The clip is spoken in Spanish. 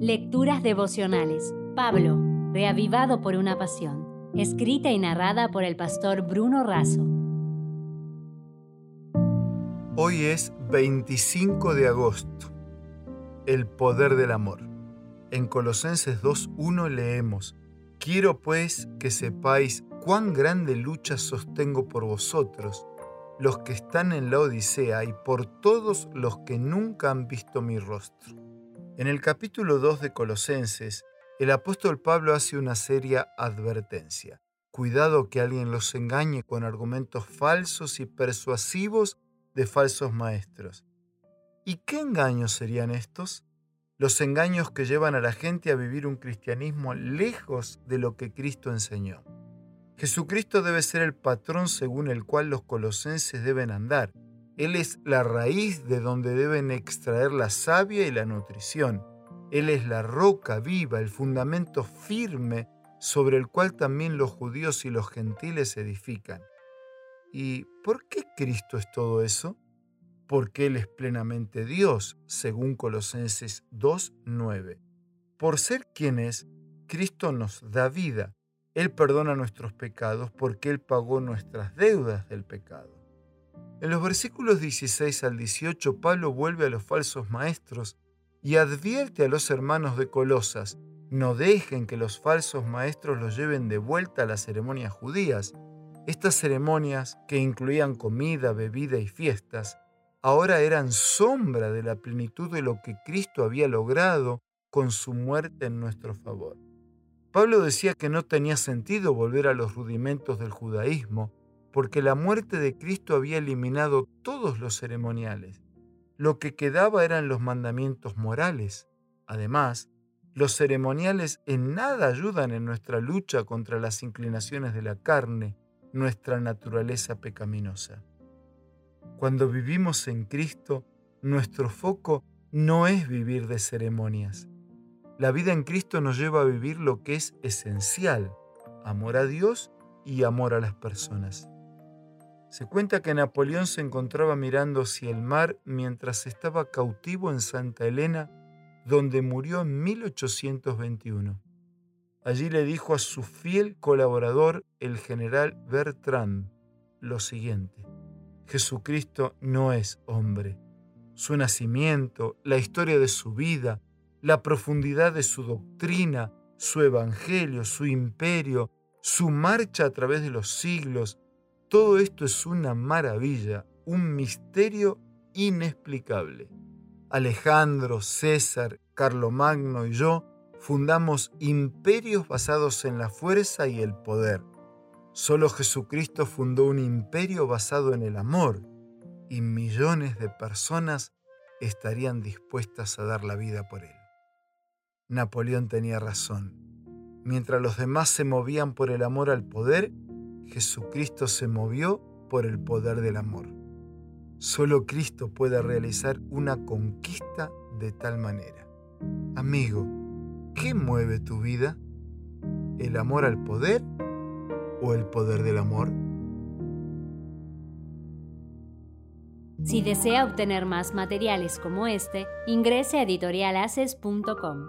Lecturas devocionales. Pablo, reavivado por una pasión. Escrita y narrada por el pastor Bruno Razo. Hoy es 25 de agosto. El poder del amor. En Colosenses 2.1 leemos, Quiero pues que sepáis cuán grande lucha sostengo por vosotros, los que están en la Odisea, y por todos los que nunca han visto mi rostro. En el capítulo 2 de Colosenses, el apóstol Pablo hace una seria advertencia. Cuidado que alguien los engañe con argumentos falsos y persuasivos de falsos maestros. ¿Y qué engaños serían estos? Los engaños que llevan a la gente a vivir un cristianismo lejos de lo que Cristo enseñó. Jesucristo debe ser el patrón según el cual los colosenses deben andar. Él es la raíz de donde deben extraer la savia y la nutrición. Él es la roca viva, el fundamento firme sobre el cual también los judíos y los gentiles edifican. ¿Y por qué Cristo es todo eso? Porque Él es plenamente Dios, según Colosenses 2.9. Por ser quien es, Cristo nos da vida él perdona nuestros pecados porque Él pagó nuestras deudas del pecado. En los versículos 16 al 18, Pablo vuelve a los falsos maestros y advierte a los hermanos de Colosas, no dejen que los falsos maestros los lleven de vuelta a las ceremonias judías. Estas ceremonias, que incluían comida, bebida y fiestas, ahora eran sombra de la plenitud de lo que Cristo había logrado con su muerte en nuestro favor. Pablo decía que no tenía sentido volver a los rudimentos del judaísmo, porque la muerte de Cristo había eliminado todos los ceremoniales. Lo que quedaba eran los mandamientos morales. Además, los ceremoniales en nada ayudan en nuestra lucha contra las inclinaciones de la carne, nuestra naturaleza pecaminosa. Cuando vivimos en Cristo, nuestro foco no es vivir de ceremonias, la vida en Cristo nos lleva a vivir lo que es esencial, amor a Dios y amor a las personas. Se cuenta que Napoleón se encontraba mirando hacia el mar mientras estaba cautivo en Santa Elena, donde murió en 1821. Allí le dijo a su fiel colaborador, el general Bertrand, lo siguiente. Jesucristo no es hombre. Su nacimiento, la historia de su vida, la profundidad de su doctrina, su evangelio, su imperio, su marcha a través de los siglos, todo esto es una maravilla, un misterio inexplicable. Alejandro, César, Carlomagno y yo fundamos imperios basados en la fuerza y el poder. Solo Jesucristo fundó un imperio basado en el amor y millones de personas estarían dispuestas a dar la vida por él. Napoleón tenía razón. Mientras los demás se movían por el amor al poder, Jesucristo se movió por el poder del amor. Solo Cristo puede realizar una conquista de tal manera. Amigo, ¿qué mueve tu vida? ¿El amor al poder o el poder del amor? Si desea obtener más materiales como este, ingrese a editorialaces.com.